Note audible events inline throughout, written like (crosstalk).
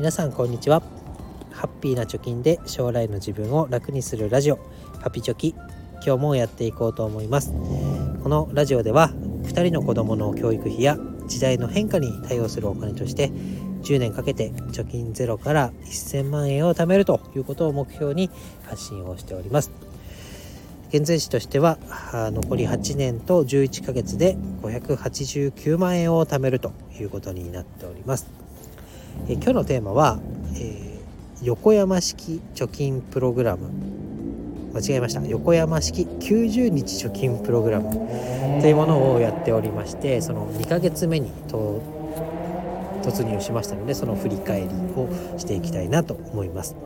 皆さんこんにちは。ハッピーな貯金で将来の自分を楽にするラジオ。ハピチョキ。今日もやっていこうと思います。このラジオでは2人の子供の教育費や時代の変化に対応するお金として10年かけて貯金ゼロから1000万円を貯めるということを目標に発信をしております。現在地としては残り8年と11ヶ月で589万円を貯めるということになっております。え今日のテーマは、えー、横山式貯金プログラム間違えました横山式90日貯金プログラムというものをやっておりましてその2ヶ月目に突入しましたのでその振り返りをしていきたいなと思います。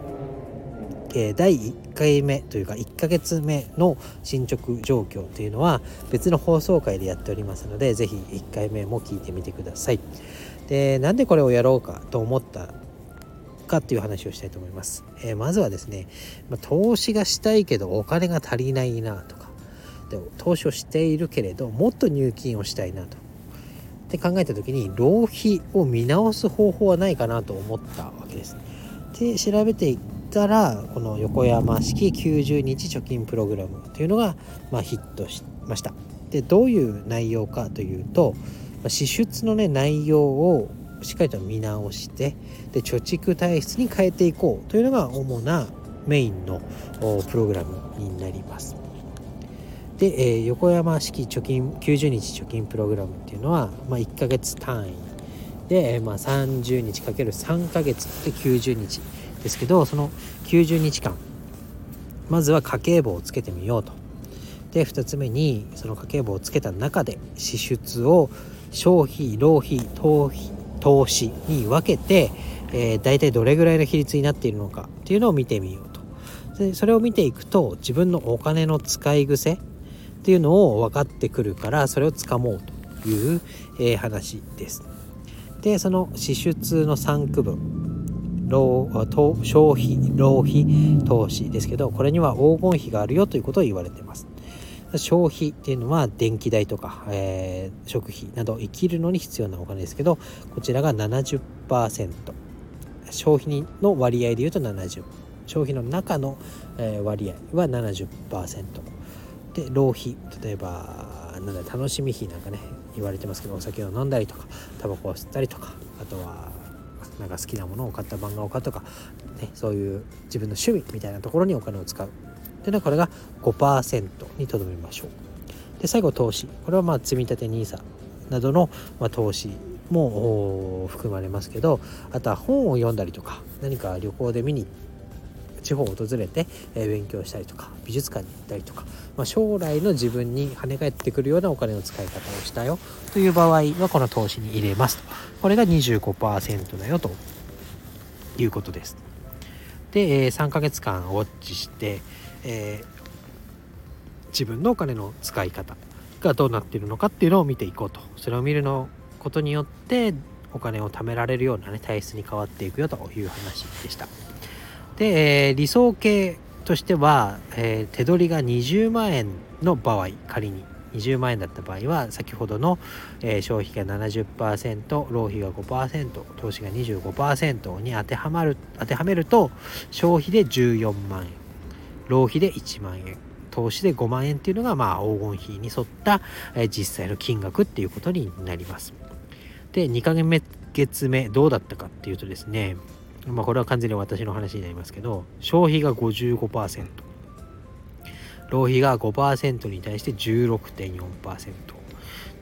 え第1回目というか1ヶ月目の進捗状況というのは別の放送回でやっておりますので是非1回目も聞いてみてください。でなんでこれをやろうかと思ったかっていう話をしたいと思います。えー、まずはですね、ま投資がしたいけどお金が足りないなとかで投資をしているけれどもっと入金をしたいなとって考えた時に浪費を見直す方法はないかなと思ったわけです。で調べていったらこの横山式90日貯金プログラムというのが、ま、ヒットしました。でどういう内容かというと支出のね内容をしっかりと見直してで貯蓄体質に変えていこうというのが主なメインのプログラムになります。で、えー、横山式貯金90日貯金プログラムっていうのは、まあ、1ヶ月単位で、まあ、30日かける3ヶ月で90日ですけどその90日間まずは家計簿をつけてみようと。で2つ目にその家計簿をつけた中で支出を消費浪費投費投資に分けて、えー、大体どれぐらいの比率になっているのかっていうのを見てみようと。でそれを見ていくと自分のお金の使い癖っていうのを分かってくるからそれをつかもうという、えー、話です。でその支出の3区分浪消費浪費投資ですけどこれには黄金比があるよということを言われてます。消費っていうのは電気代とか、えー、食費など生きるのに必要なお金ですけどこちらが70%消費の割合でいうと70消費の中の、え、割合は70%で浪費。例えばなんだ楽しみ費なんかね言われてますけどお酒を飲んだりとかタバコを吸ったりとかあとはなんか好きなものを買った漫画を買うとか、ね、そういう自分の趣味みたいなところにお金を使う。でねこれが5%にとどめましょう。で最後投資。これはまあ積立 NISA などの、ま、投資も含まれますけどあとは本を読んだりとか何か旅行で見に地方を訪れて、勉強したりとか美術館に行ったりとか、まあ、将来の自分に跳ね返ってくるようなお金の使い方をしたよという場合はこの投資に入れますと。これが25%だよということです。で、3ヶ月間ウォッチしてえー、自分のお金の使い方がどうなっているのかっていうのを見ていこうと。それを見るのことによってお金を貯められるような、ね、体質に変わっていくよという話でした。で、えー、理想形としては、えー、手取りが20万円の場合仮に20万円だった場合は先ほどの、えー、消費が70%浪費が5%投資が25%に当てはまる当てはめると消費で14万円。浪費で1万円投資で5万円っていうのがまあ黄金比に沿った、実際の金額っていうことになります。で2ヶ月目どうだったかっていうとですねまあこれは完全に私の話になりますけど消費が55%浪費が5%に対して16.4%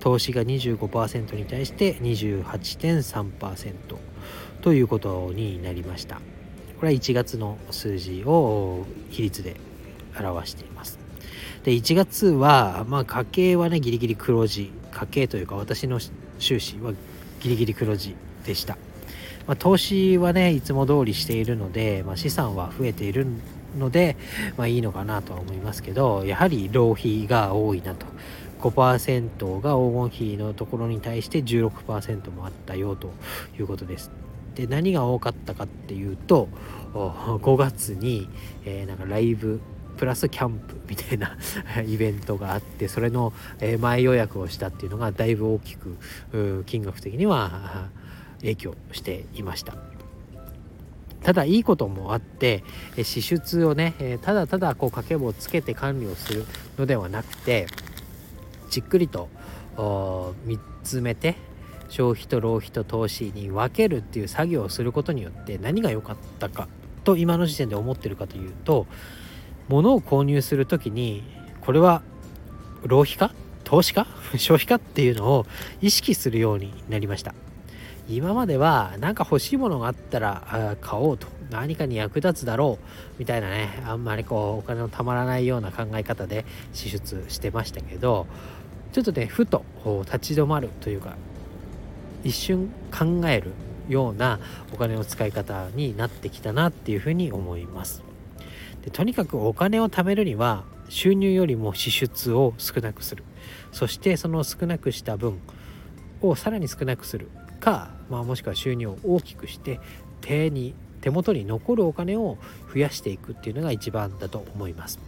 投資が25%に対して28.3%ということになりました。これは1月の数字を比率で表しています。で1月は、まあ、家計はねギリギリ黒字。家計というか私の収支はギリギリ黒字でした、まあ、投資はねいつも通りしているので、まあ、資産は増えているので、まあ、いいのかなとは思いますけどやはり浪費が多いなと。5%が黄金比のところに対して16%もあったよということです。で何が多かったかっていうと5月に、えー、なんかライブプラスキャンプみたいな (laughs) イベントがあってそれの前予約をしたっていうのがだいぶ大きく金額的には影響していました。ただいいこともあって支出をねただただこう家計簿をつけて管理をするのではなくてじっくりと見つめて消費と浪費と投資に分けるっていう作業をすることによって何が良かったかと今の時点で思ってるかというと物を購入する時にこれは浪費か？投資か？(laughs) 消費かっていうのを意識するようになりました。今までは何か欲しいものがあったら買おうと。何かに役立つだろうみたいなねあんまりこうお金のたまらないような考え方で支出してましたけどちょっとねふと立ち止まるというか一瞬考えるようなお金の使い方になってきたなっていうふうに思いますでとにかくお金を貯めるには収入よりも支出を少なくするそしてその少なくした分をさらに少なくするか、まあ、もしくは収入を大きくして手に手元に残るお金を増やしていくっていうのが一番だと思います。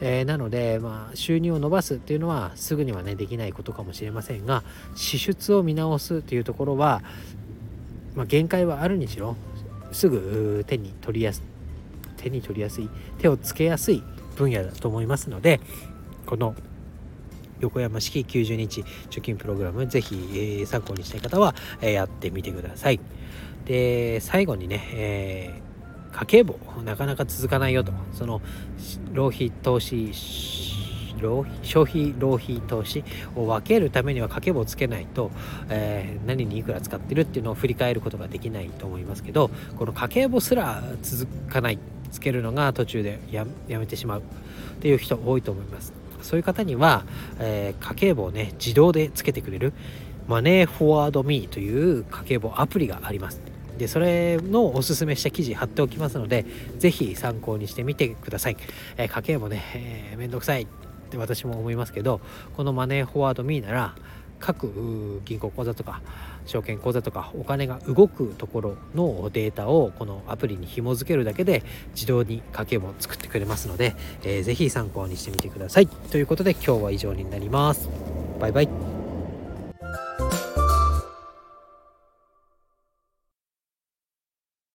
えー、なので、まあ、収入を伸ばすっていうのはすぐにはねできないことかもしれませんが支出を見直すというところは、まあ、限界はあるにしろすぐ手に取りやす手に取りやすい手をつけやすい分野だと思いますのでこの横山式90日貯金プログラムぜひ、えー、参考にしたい方は、えー、やってみてください。で最後にね、えー、家計簿なかなか続かないよと。その浪費投資浪費消費浪費投資を分けるためには家計簿をつけないと、えー、何にいくら使ってるっていうのを振り返ることができないと思いますけどこの家計簿すら続かない。つけるのが途中でやめてしまう。っていう人多いと思います。そういう方には、えー、家計簿をね自動でつけてくれる。マネーフォワードミーという家計簿アプリがあります。でそれのおすすめした記事貼っておきますので是非参考にしてみてください、えー、家計簿ね、えー、めんどくさいって私も思いますけどこのマネーフォワードミーなら各銀行口座とか証券口座とかお金が動くところのデータをこのアプリに紐付けるだけで自動に家計簿を作ってくれますので、えー、ぜひ参考にしてみてください。ということで今日は以上になります。バイバイ。